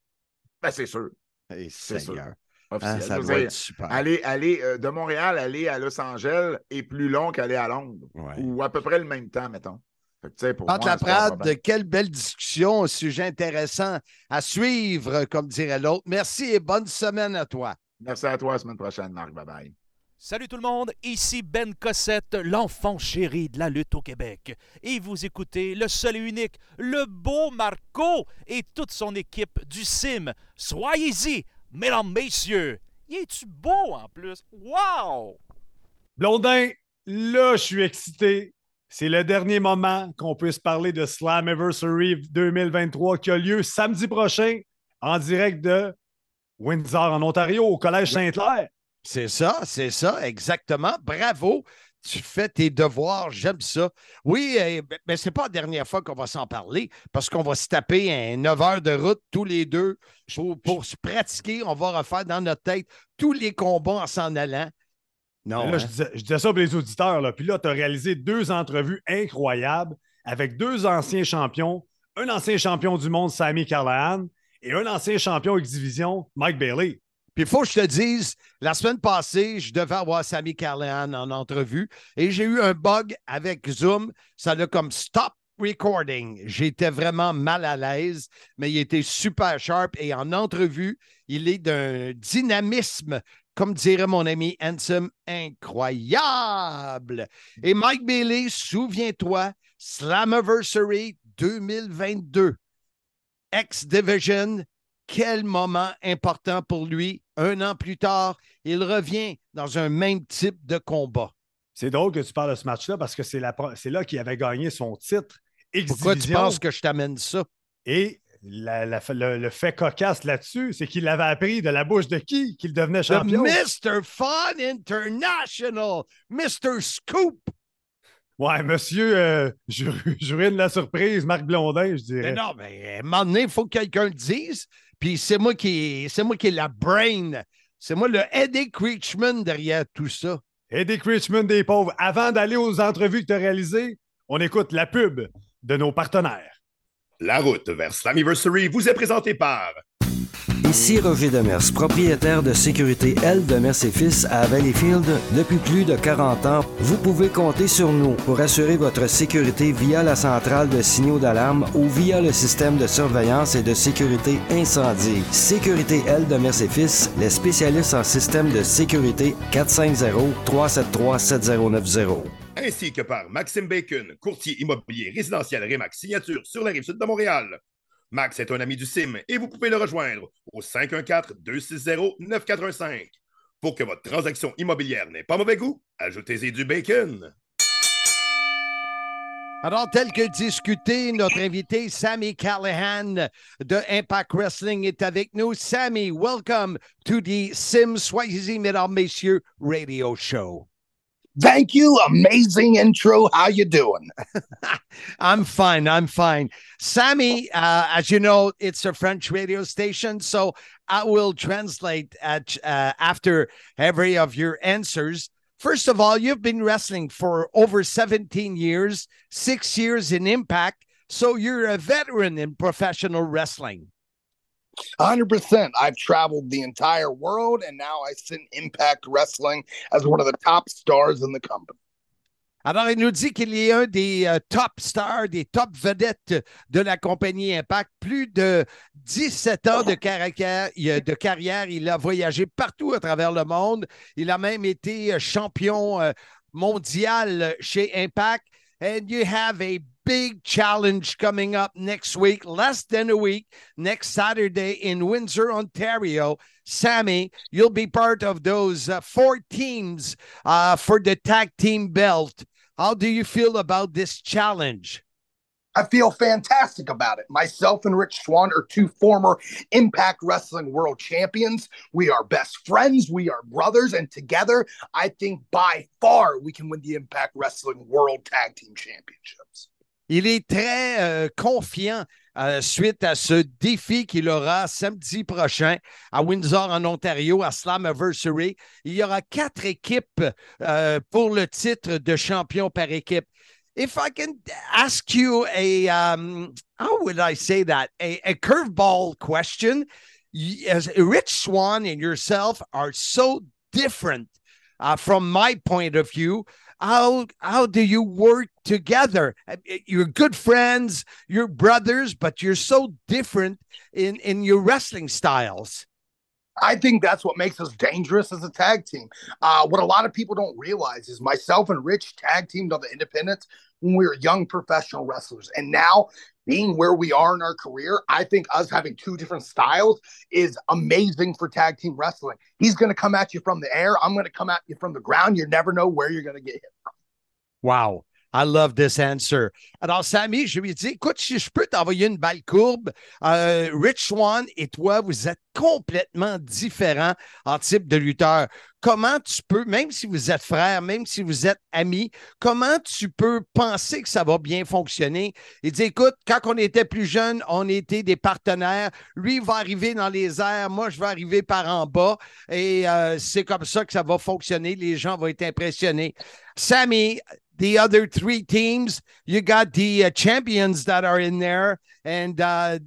Ben, c'est sûr. C'est sûr. Seigneur. Ah, ça doit être super. aller, aller euh, de Montréal, aller à Los Angeles est plus long qu'aller à Londres. Ouais. Ou à peu près le même temps, mettons. Pas un Laprade, problème. quelle belle discussion, un sujet intéressant à suivre, comme dirait l'autre. Merci et bonne semaine à toi. Merci à toi la semaine prochaine, Marc. Bye bye. Salut tout le monde, ici Ben Cossette, l'enfant chéri de la lutte au Québec. Et vous écoutez le seul et unique, le beau Marco et toute son équipe du CIM. Soyez-y, mesdames, messieurs. Y es-tu beau en plus? Wow! Blondin, là, je suis excité. C'est le dernier moment qu'on puisse parler de Slammiversary 2023 qui a lieu samedi prochain en direct de Windsor, en Ontario, au Collège Sainte-Claire. C'est ça, c'est ça, exactement. Bravo. Tu fais tes devoirs, j'aime ça. Oui, eh, mais ce n'est pas la dernière fois qu'on va s'en parler parce qu'on va se taper un 9 heures de route tous les deux pour, pour se pratiquer. On va refaire dans notre tête tous les combats en s'en allant. Non, Là, hein? je, disais, je disais ça pour les auditeurs. Là. Puis là, tu as réalisé deux entrevues incroyables avec deux anciens champions, un ancien champion du monde, Sammy Callahan, et un ancien champion X-Division, Mike Bailey. Puis il faut que je te dise, la semaine passée, je devais avoir Sammy Callahan en entrevue et j'ai eu un bug avec Zoom. Ça l'a comme stop recording. J'étais vraiment mal à l'aise, mais il était super sharp et en entrevue, il est d'un dynamisme, comme dirait mon ami Handsome, incroyable. Et Mike Bailey, souviens-toi, Slammiversary 2022. X-Division, quel moment important pour lui. Un an plus tard, il revient dans un même type de combat. C'est drôle que tu parles de ce match-là parce que c'est là qu'il avait gagné son titre. Pourquoi tu penses que je t'amène ça? Et le, fait cocasse là-dessus, c'est qu'il l'avait appris de la bouche de qui qu'il devenait champion? Mr. Fun International, Mr. Scoop. Ouais, monsieur, euh, je, ruine la surprise, Marc Blondin, je dirais. Mais non, mais à un moment donné, il faut que quelqu'un le dise. Puis c'est moi qui c'est moi qui ai la brain. C'est moi le Eddie Creechman derrière tout ça. Eddie Creechman des pauvres. Avant d'aller aux entrevues que tu as réalisées, on écoute la pub de nos partenaires. La route vers Slammiversary vous est présentée par Ici Roger Demers, propriétaire de sécurité L Demers et Fils à Valleyfield depuis plus de 40 ans. Vous pouvez compter sur nous pour assurer votre sécurité via la centrale de signaux d'alarme ou via le système de surveillance et de sécurité incendie. Sécurité L Demers et Fils, les spécialistes en système de sécurité 450 373 7090 ainsi que par Maxime Bacon, courtier immobilier résidentiel Remax Signature sur la rive sud de Montréal. Max est un ami du CIM et vous pouvez le rejoindre au 514-260-9415. Pour que votre transaction immobilière n'ait pas mauvais goût, ajoutez-y du bacon. Alors, tel que discuté, notre invité Sammy Callahan de Impact Wrestling est avec nous. Sammy, welcome to the Sim Swayze, mesdames, messieurs, radio show. Thank you. Amazing intro. How you doing? I'm fine. I'm fine. Sammy, uh, as you know, it's a French radio station, so I will translate at uh, after every of your answers. First of all, you've been wrestling for over 17 years, six years in Impact, so you're a veteran in professional wrestling. 100%. I've traveled the entire world and now I sit Impact Wrestling as one of the top stars in the company. Alors, il nous dit qu'il est un des euh, top stars, des top vedettes de la compagnie Impact. Plus de 17 ans de carrière, de carrière. Il a voyagé partout à travers le monde. Il a même été euh, champion euh, mondial chez Impact. And you have a big challenge coming up next week, less than a week, next Saturday in Windsor, Ontario. Sammy, you'll be part of those uh, four teams uh, for the tag team belt. How do you feel about this challenge? I feel fantastic about it. Myself and Rich Swan are two former Impact Wrestling World Champions. We are best friends. We are brothers. And together, I think by far we can win the Impact Wrestling World Tag Team Championships. Il est très euh, confiant euh, suite à ce défi qu'il aura samedi prochain à Windsor, en Ontario, à Slammiversary. Il y aura quatre équipes euh, pour le titre de champion par équipe. If I can ask you a, um, how would I say that? A, a curveball question. As Rich Swan and yourself are so different uh, from my point of view how how do you work together uh, you're good friends you're brothers but you're so different in in your wrestling styles I think that's what makes us dangerous as a tag team. Uh, what a lot of people don't realize is myself and Rich tag teamed on the independents when we were young professional wrestlers. And now, being where we are in our career, I think us having two different styles is amazing for tag team wrestling. He's going to come at you from the air. I'm going to come at you from the ground. You never know where you're going to get hit from. Wow. I love this answer. Alors, Sammy, je lui ai dit, écoute, si je peux t'envoyer une balle courbe, euh, Rich Swan et toi, vous êtes complètement différents en type de lutteur. Comment tu peux, même si vous êtes frères, même si vous êtes amis, comment tu peux penser que ça va bien fonctionner? Il dit, écoute, quand on était plus jeunes, on était des partenaires. Lui va arriver dans les airs, moi, je vais arriver par en bas. Et euh, c'est comme ça que ça va fonctionner. Les gens vont être impressionnés. Sammy, the other three teams, you got the uh, champions that are in there, and uh,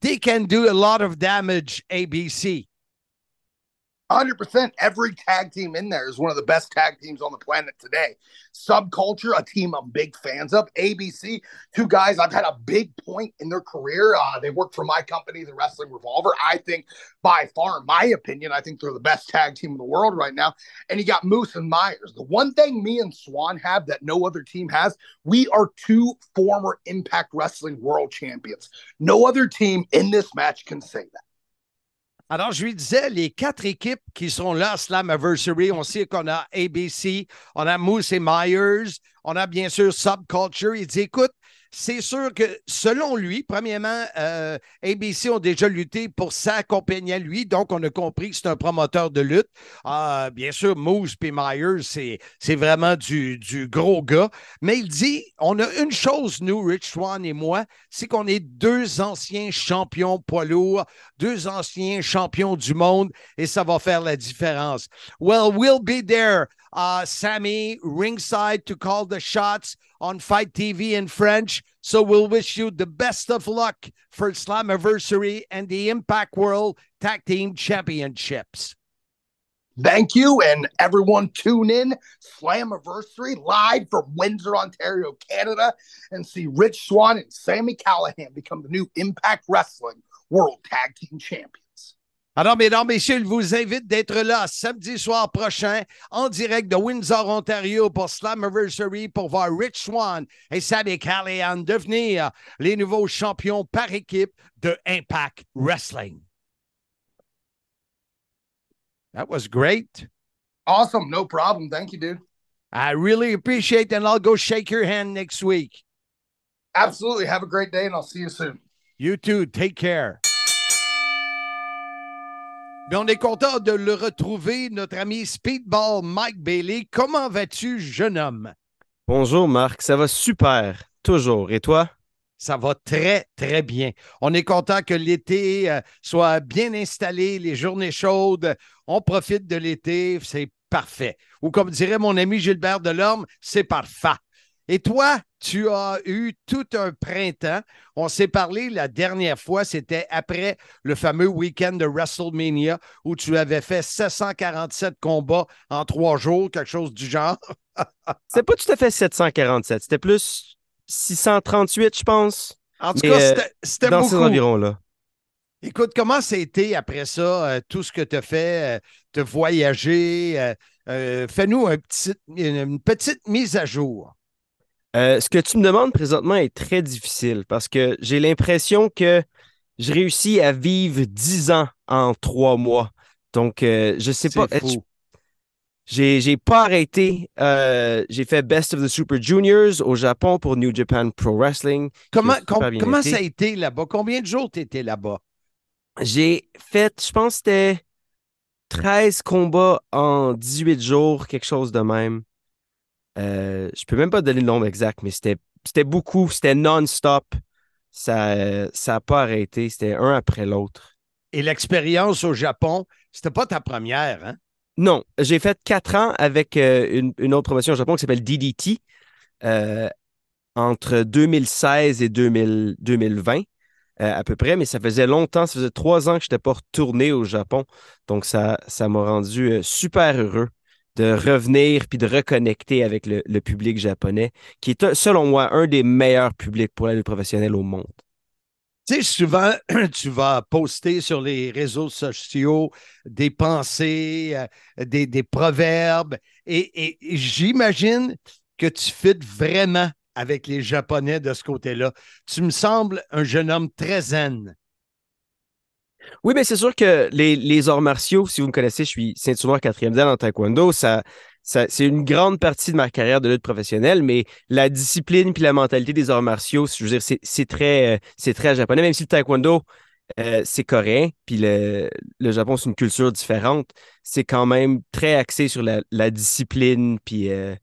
they can do a lot of damage. ABC. 100%. Every tag team in there is one of the best tag teams on the planet today. Subculture, a team I'm big fans of. ABC, two guys I've had a big point in their career. Uh, they work for my company, the Wrestling Revolver. I think, by far, my opinion, I think they're the best tag team in the world right now. And you got Moose and Myers. The one thing me and Swan have that no other team has, we are two former Impact Wrestling World Champions. No other team in this match can say that. Alors, je lui disais, les quatre équipes qui sont là à Slammiversary, on sait qu'on a ABC, on a Moose et Myers, on a bien sûr Subculture. Il dit, écoute, c'est sûr que selon lui, premièrement, euh, ABC ont déjà lutté pour sa compagnie à lui, donc on a compris que c'est un promoteur de lutte. Euh, bien sûr, Moose et Myers, c'est, c'est vraiment du, du gros gars. Mais il dit, on a une chose, nous, Rich Swan et moi, c'est qu'on est deux anciens champions poids lourds, deux anciens champions du monde, et ça va faire la différence. Well, we'll be there. Uh, Sammy, ringside to call the shots on Fight TV in French. So we'll wish you the best of luck for Slammiversary and the Impact World Tag Team Championships. Thank you, and everyone tune in Slammiversary live from Windsor, Ontario, Canada, and see Rich Swan and Sammy Callahan become the new Impact Wrestling World Tag Team Champions. Alors, mesdames, messieurs, je vous invite d'être là samedi soir prochain en direct de Windsor, Ontario pour Slammiversary pour voir Rich Swan et Sammy Callahan devenir les nouveaux champions par équipe de Impact Wrestling. That was great. Awesome. No problem. Thank you, dude. I really appreciate it, and I'll go shake your hand next week. Absolutely. Have a great day, and I'll see you soon. You too. Take care. Mais on est content de le retrouver, notre ami Speedball Mike Bailey. Comment vas-tu, jeune homme? Bonjour, Marc. Ça va super. Toujours. Et toi? Ça va très, très bien. On est content que l'été euh, soit bien installé, les journées chaudes. On profite de l'été. C'est parfait. Ou comme dirait mon ami Gilbert Delorme, c'est parfait. Et toi, tu as eu tout un printemps. On s'est parlé la dernière fois, c'était après le fameux week-end de WrestleMania où tu avais fait 747 combats en trois jours, quelque chose du genre. c'est pas tout à fait 747, c'était plus 638, je pense. En tout cas, c'était, c'était dans ces environs-là. Écoute, comment ça a été après ça, euh, tout ce que tu as fait, euh, de voyager? euh, euh, fais-nous un petit, une, une petite mise à jour. Euh, ce que tu me demandes présentement est très difficile parce que j'ai l'impression que je réussis à vivre 10 ans en trois mois. Donc, euh, je sais pas. J'ai, pas arrêté. Euh, j'ai fait Best of the Super Juniors au Japon pour New Japan Pro Wrestling. Comment, com- été. ça a été là-bas? Combien de jours tu étais là-bas? J'ai fait, je pense que c'était 13 combats en 18 jours, quelque chose de même. Euh, je peux même pas donner le nombre exact, mais c'était, c'était beaucoup, c'était non-stop. Ça ça a pas arrêté, c'était un après l'autre. Et l'expérience au Japon, c'était pas ta première, hein? Non, j'ai fait quatre ans avec euh, une, une autre promotion au Japon qui s'appelle DDT euh, entre 2016 et 2000 2020 euh, à peu près, mais ça faisait longtemps, ça faisait trois ans que je n'étais pas retourné au Japon. Donc ça ça m'a rendu euh, super heureux de revenir puis de reconnecter avec le, public japonais, qui est, selon moi, un des meilleurs publics pour la lutte professionnelle au monde. Tu sais, souvent, tu vas poster sur les réseaux sociaux des pensées, euh, des, proverbes, et j'imagine que tu fites vraiment avec les Japonais de ce côté-là. Tu me sembles un jeune homme très zen. Oui, mais c'est sûr que les, les arts martiaux, si vous me connaissez, je suis ceinture noire quatrième dan en taekwondo, ça, ça, c'est une grande partie de ma carrière de lutte professionnelle, mais la discipline puis la mentalité des arts martiaux, je veux dire, c'est, c'est très, euh, c'est très japonais, même si le taekwondo, euh, c'est coréen, puis le, le Japon, c'est une culture différente, c'est quand même très axé sur la, la discipline, puis euh,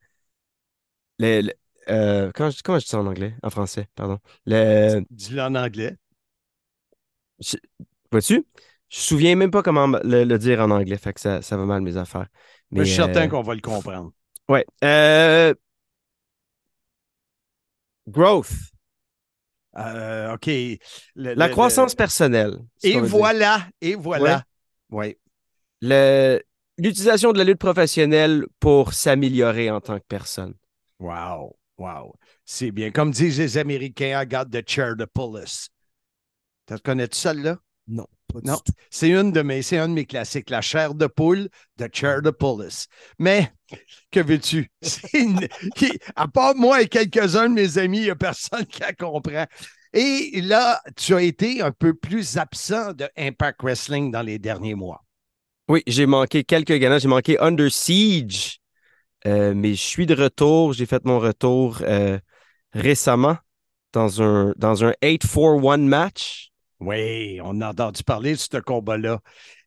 le, le- euh, comment, je, comment je dis ça en anglais, en français, pardon. Le, Dis-le en anglais. je- Vois-tu? Je me souviens même pas comment le, le dire en anglais, fait que ça, ça va mal mes affaires. Mais je suis certain euh, qu'on va le comprendre. Ouais. Euh, Growth. Euh, OK. Le- La le- croissance le- personnelle. Et voilà, et voilà. Oui. le- l'utilisation de la lutte professionnelle pour s'améliorer en tant que personne. Wow, wow. C'est bien. Comme disent les Américains, I got the chair to pull us. Tu connais-tu celle-là? Non, pas du Non, tout. c'est une de mes, c'est un de mes classiques, la chair de poule, the chair de Pullus. Mais que veux-tu? Une- à part moi et quelques-uns de mes amis, il n'y a personne qui la comprend. Et là, tu as été un peu plus absent de Impact Wrestling dans les derniers mois. Oui, j'ai manqué quelques gagnants. J'ai manqué Under Siege, euh, mais je suis de retour. J'ai fait mon retour euh, récemment dans un, dans un 8-4-1 match. Oui, on a entendu parler de ce combat-là.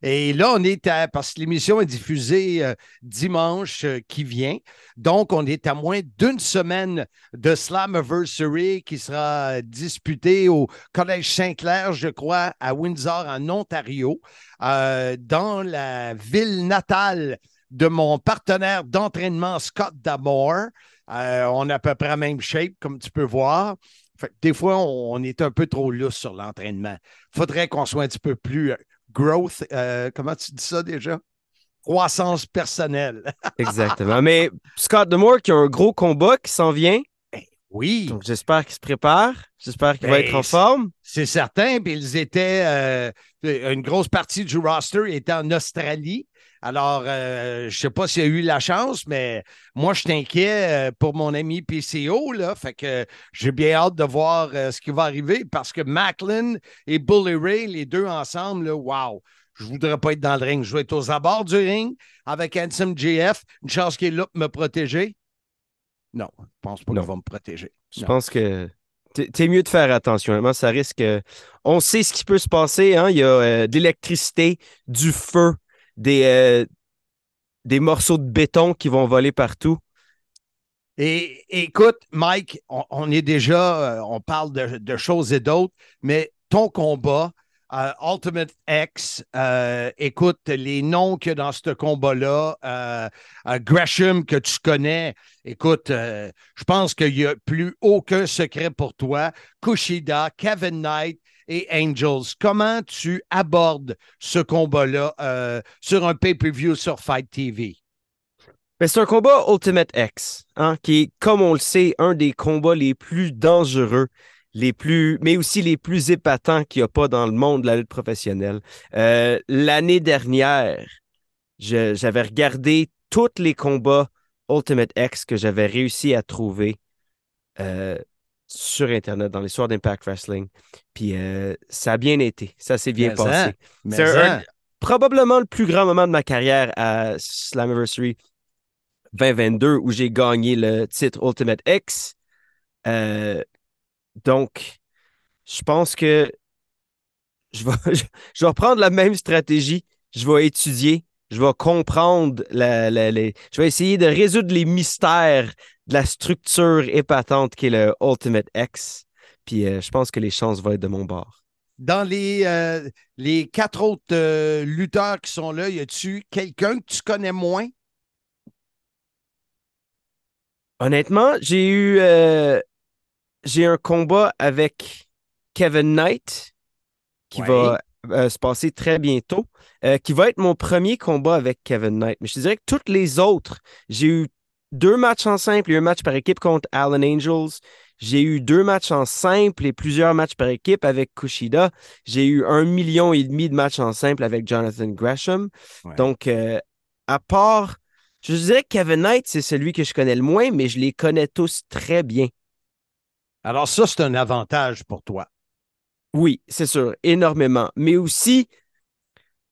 Et là, on est à, parce que l'émission est diffusée euh, dimanche euh, qui vient. Donc, on est à moins d'une semaine de Slammiversary qui sera disputé au Collège Saint-Clair, je crois, à Windsor, en Ontario, euh, dans la ville natale de mon partenaire d'entraînement, Scott Damore. Euh, on a à peu près la même shape, comme tu peux voir. Fait que des fois, on, on est un peu trop lousse sur l'entraînement. faudrait qu'on soit un petit peu plus euh, growth. euh, comment tu dis ça déjà? Croissance personnelle. Exactement. mais Scott Demore qui a un gros combat qui s'en vient. Oui. Donc, j'espère qu'il se prépare. J'espère qu'il va Ben, être en forme. C'est certain. Puis ils étaient. euh, une grosse partie du roster était en Australie. Alors, euh, je ne sais pas s'il a eu la chance, mais moi, je inquiet euh, pour mon ami PCO. Là, fait que j'ai bien hâte de voir euh, ce qui va arriver parce que Macklin et Bully Ray, les deux ensemble, là, wow! Je ne voudrais pas être dans le ring. Je vais être aux abords du ring avec Handsome JF. Une chance qu'il est là pour me protéger. Non, je ne pense pas qu'il va me protéger. Je Non. pense que t'es mieux de faire attention. Honnêtement, ça risque. euh, On sait ce qui peut se passer. hein. Il y a euh, de l'électricité, du feu, des, euh, des morceaux de béton qui vont voler partout. Et écoute, Mike, on, est déjà, euh, on parle de, choses et d'autres, mais ton combat, euh, Ultimate X, écoute, les noms qu'il y a dans ce combat-là, Gresham que tu connais, écoute, je pense qu'il n'y a plus aucun secret pour toi. Kushida, Kevin Knight et Angels. Comment tu abordes ce combat-là euh, sur un pay-per-view sur Fight TV? Mais c'est un combat Ultimate X, hein, qui est, comme on le sait, un des combats les plus dangereux, les plus, mais aussi les plus épatants qu'il n'y a pas dans le monde de la lutte professionnelle. Euh, L'année dernière, j'avais regardé tous les combats Ultimate X que j'avais réussi à trouver euh, sur Internet, dans les soirs d'Impact Wrestling. Puis euh, ça a bien été, ça s'est bien Mais passé. hein, C'est hein? probablement le plus grand moment de ma carrière à Slammiversary 2022 où j'ai gagné le titre Ultimate X. Euh, donc, je pense que je vais, je vais reprendre la même stratégie. Je vais étudier, je vais comprendre, la, la- les- je vais essayer de résoudre les mystères de la structure épatante qui est le Ultimate X. Puis euh, je pense que les chances vont être de mon bord. Dans les, euh, les quatre autres euh, lutteurs qui sont là, y a-tu quelqu'un que tu connais moins? Honnêtement, j'ai eu j'ai un combat avec Kevin Knight qui Ouais. va euh, se passer très bientôt, euh, qui va être mon premier combat avec Kevin Knight. Mais je te dirais que toutes les autres, j'ai eu deux matchs en simple et un match par équipe contre Allen Angels. J'ai eu deux matchs en simple et plusieurs matchs par équipe avec Kushida. J'ai eu un million et demi de matchs en simple avec Jonathan Gresham. Donc, euh, à part, je dirais que Kevin Knight, c'est celui que je connais le moins, mais je les connais tous très bien. Alors, ça, c'est un avantage pour toi. Oui, c'est sûr, énormément. Mais aussi,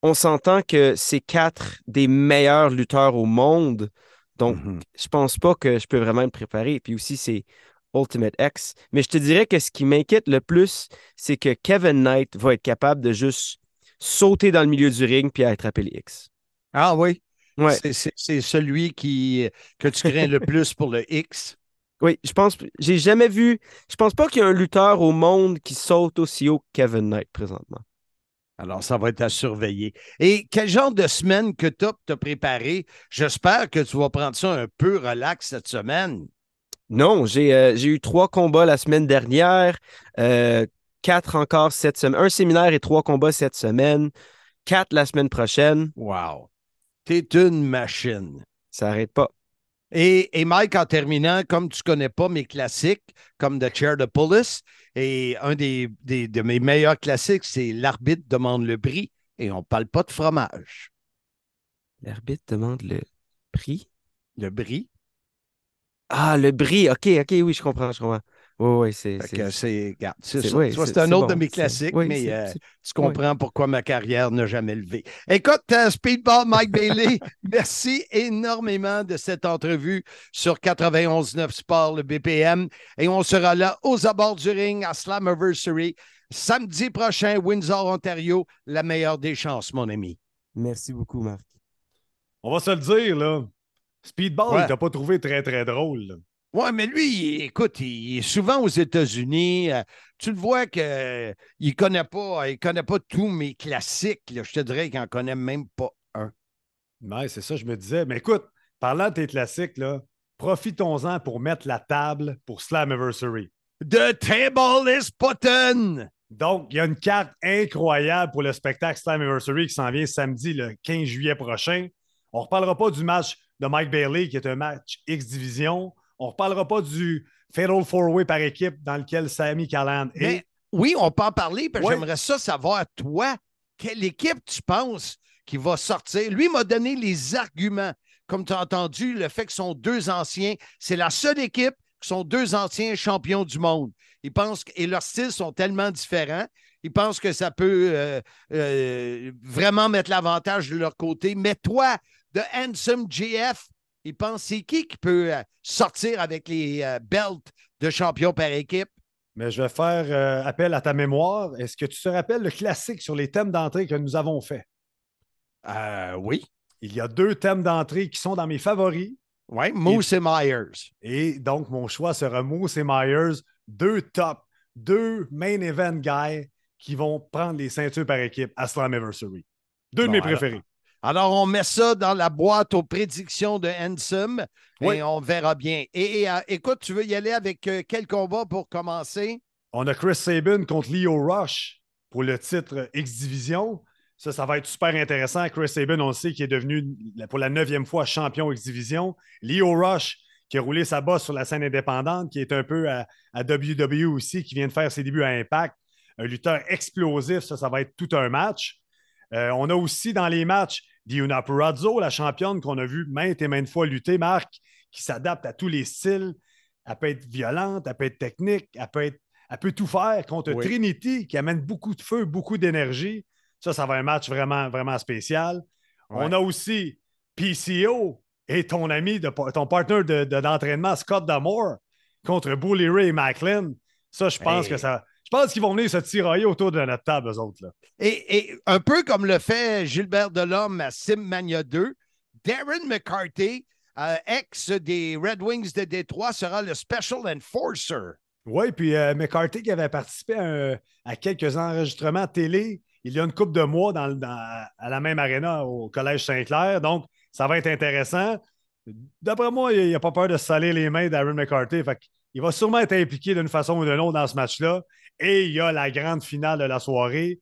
on s'entend que c'est quatre des meilleurs lutteurs au monde. Donc, je pense pas que je peux vraiment me préparer. Puis aussi, c'est Ultimate X. Mais je te dirais que ce qui m'inquiète le plus, c'est que Kevin Knight va être capable de juste sauter dans le milieu du ring puis attraper les X. Ah oui? Ouais. C'est celui qui, que tu crains le plus pour le X? Oui, je pense, j'ai jamais vu, je pense pas qu'il y a un lutteur au monde qui saute aussi haut que Kevin Knight présentement. Alors, ça va être à surveiller. Et quel genre de semaine que tu as préparé? J'espère que tu vas prendre ça un peu relax cette semaine. Non, j'ai euh, eu trois combats la semaine dernière, euh, quatre encore cette semaine, un séminaire et trois combats cette semaine, quatre la semaine prochaine. Wow. T'es une machine. Ça n'arrête pas. Et, et, Mike, en terminant, comme tu ne connais pas mes classiques, comme The Chair de Police, et un des, des, de mes meilleurs classiques, c'est L'arbitre demande le prix et on ne parle pas de fromage. L'arbitre demande le prix? Le brie. Ah, le brie. OK, OK, oui, je comprends, je comprends. Oui, oui, c'est. C'est, c'est, un autre de mes classiques, mais euh, tu comprends pourquoi ma carrière n'a jamais levé. Écoute, euh, Speedball Mike Bailey, merci énormément de cette entrevue sur 91.9 Sport, le BPM. Et on sera là aux abords du ring à Slammiversary samedi prochain, Windsor, Ontario. La meilleure des chances, mon ami. Merci beaucoup, Marc. On va se le dire, là. Speedball, il t'a pas trouvé très, très drôle. Oui, mais lui, écoute, il est souvent aux États-Unis. Euh, tu le vois qu'il ne connaît pas, il connaît pas tous mes classiques. Je te dirais qu'il n'en connaît même pas un. Oui, c'est ça, je me disais. Mais écoute, parlant de tes classiques, là, profitons-en pour mettre la table pour Slammiversary. The table is button! Donc, il y a une carte incroyable pour le spectacle Slammiversary qui s'en vient samedi, le 15 juillet prochain. On ne reparlera pas du match de Mike Bailey, qui est un match X-Division. On ne reparlera pas du Fatal Four-Way par équipe dans lequel Sammy Callan est. oui, on peut en parler, parce que j'aimerais ça savoir, toi, quelle équipe tu penses qui va sortir? Lui m'a donné les arguments. Comme tu as entendu, le fait que sont deux anciens, c'est la seule équipe qui sont deux anciens champions du monde. Ils pensent que, et leurs styles sont tellement différents. Ils pensent que ça peut euh, euh, vraiment mettre l'avantage de leur côté. Mais toi, de Handsome GF, il pense c'est qui qui peut euh, sortir avec les euh, belts de champion par équipe? Mais je vais faire euh, appel à ta mémoire. Est-ce que tu te rappelles le classique sur les thèmes d'entrée que nous avons fait? oui. Il y a deux thèmes d'entrée qui sont dans mes favoris. Oui, Moose et, Myers. Et donc, mon choix sera Moose et Myers, deux top, deux main event guys qui vont prendre les ceintures par équipe à Slammiversary. Deux de mes préférés. Alors, on met ça dans la boîte aux prédictions de Handsome et on verra bien. Et, euh, écoute, tu veux y aller avec euh, quel combat pour commencer? On a Chris Sabin contre Leo Rush pour le titre X-Division. Ça, ça va être super intéressant. Chris Sabin, on le sait, qui est devenu pour la neuvième fois champion X-Division. Leo Rush, qui a roulé sa bosse sur la scène indépendante, qui est un peu à, à WWE aussi, qui vient de faire ses débuts à Impact. Un lutteur explosif, ça, ça va être tout un match. Euh, on a aussi dans les matchs Diona Purazzo, la championne qu'on a vu maintes et maintes fois lutter, Marc, qui s'adapte à tous les styles. Elle peut être violente, elle peut être technique, elle peut, être, elle peut tout faire contre Trinity, qui amène beaucoup de feu, beaucoup d'énergie. Ça, ça va être un match vraiment, vraiment spécial. On a aussi PCO et ton ami, de, ton partenaire d'entraînement, de, Scott Damore, contre Bully Ray Macklin. Ça, je pense que ça, je pense qu'ils vont venir se tirailler autour de notre table, eux autres. Là. Et, un peu comme le fait Gilbert Delhomme à Simmania 2, Darren McCarthy, euh, ex des Red Wings de Détroit, sera le Special Enforcer. Oui, puis euh, McCarthy qui avait participé à, quelques enregistrements télé il y a une couple de mois dans, à la même arena au Collège Saint-Clair. Donc, ça va être intéressant. D'après moi, il n'a pas peur de saler les mains d'Aaron McCarthy. il va sûrement être impliqué d'une façon ou d'une autre dans ce match-là. Et il y a la grande finale de la soirée.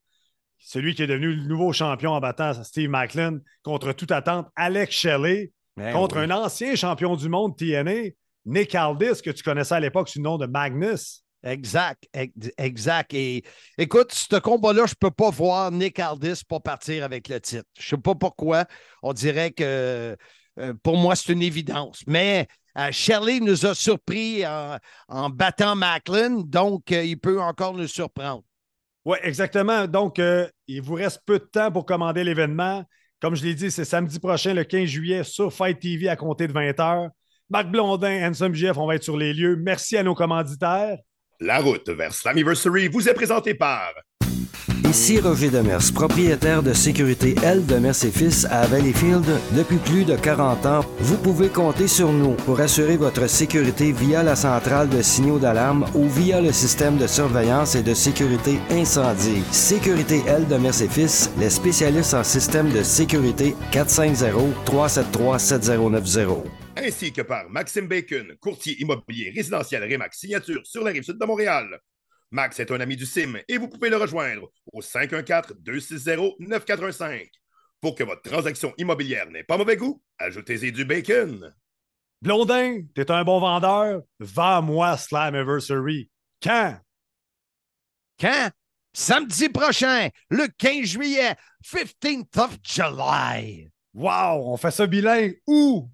Celui qui est devenu le nouveau champion en battant Steve Macklin contre toute attente, Alex Shelley, ben contre un ancien champion du monde TNA, Nick Aldis, que tu connaissais à l'époque sous le nom de Magnus. Exact, exact. Et écoute, ce combat-là, je ne peux pas voir Nick Aldis pas partir avec le titre. Je ne sais pas pourquoi. On dirait que euh, pour moi, c'est une évidence. Mais euh, Shirley nous a surpris en, battant Macklin, donc euh, il peut encore nous surprendre. Oui, exactement. Donc, il vous reste peu de temps pour commander l'événement. Comme je l'ai dit, c'est samedi prochain, le 15 juillet, sur Fight TV à compter de 20h. Marc Blondin, Handsome GF, on va être sur les lieux. Merci à nos commanditaires. La route vers Slammiversary vous est présentée par Ici Roger Demers, propriétaire de sécurité L Demers et Fils à Valleyfield depuis plus de 40 ans. Vous pouvez compter sur nous pour assurer votre sécurité via la centrale de signaux d'alarme ou via le système de surveillance et de sécurité incendie. Sécurité L Demers et Fils, les spécialistes en système de sécurité 450 373 7090 ainsi que par Maxime Bacon, courtier immobilier résidentiel Remax Signature sur la rive sud de Montréal. Max est un ami du CIM et vous pouvez le rejoindre au 514-260-9415. Pour que votre transaction immobilière n'ait pas mauvais goût, ajoutez-y du bacon. Blondin, t'es un bon vendeur? Vends-moi Slammiversary. Quand? Quand? Samedi prochain, le 15 juillet, 15th of July. Wow, on fait ça bilingue où?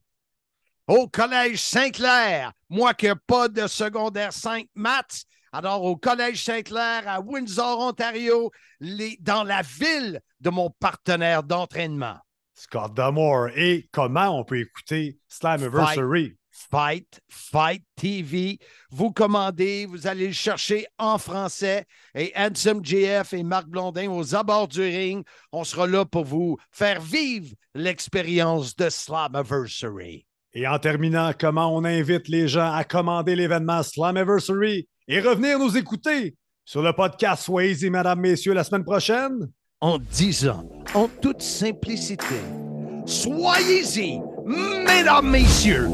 Au Collège Saint-Clair. Moi qui n'ai pas de secondaire 5 maths, alors au Collège Saint-Clair à Windsor, Ontario, les- dans la ville de mon partenaire d'entraînement. Scott Damore. Et comment on peut écouter Slammiversary? Fight, Fight TV. Vous commandez, vous allez le chercher en français. Et Handsome JF et Marc Blondin aux abords du ring, on sera là pour vous faire vivre l'expérience de Slammiversary. Et en terminant, comment on invite les gens à commander l'événement Slammiversary? Et revenir nous écouter sur le podcast Swayze, mesdames, messieurs, la semaine prochaine? En disant, en toute simplicité, soyez-y, mesdames, messieurs.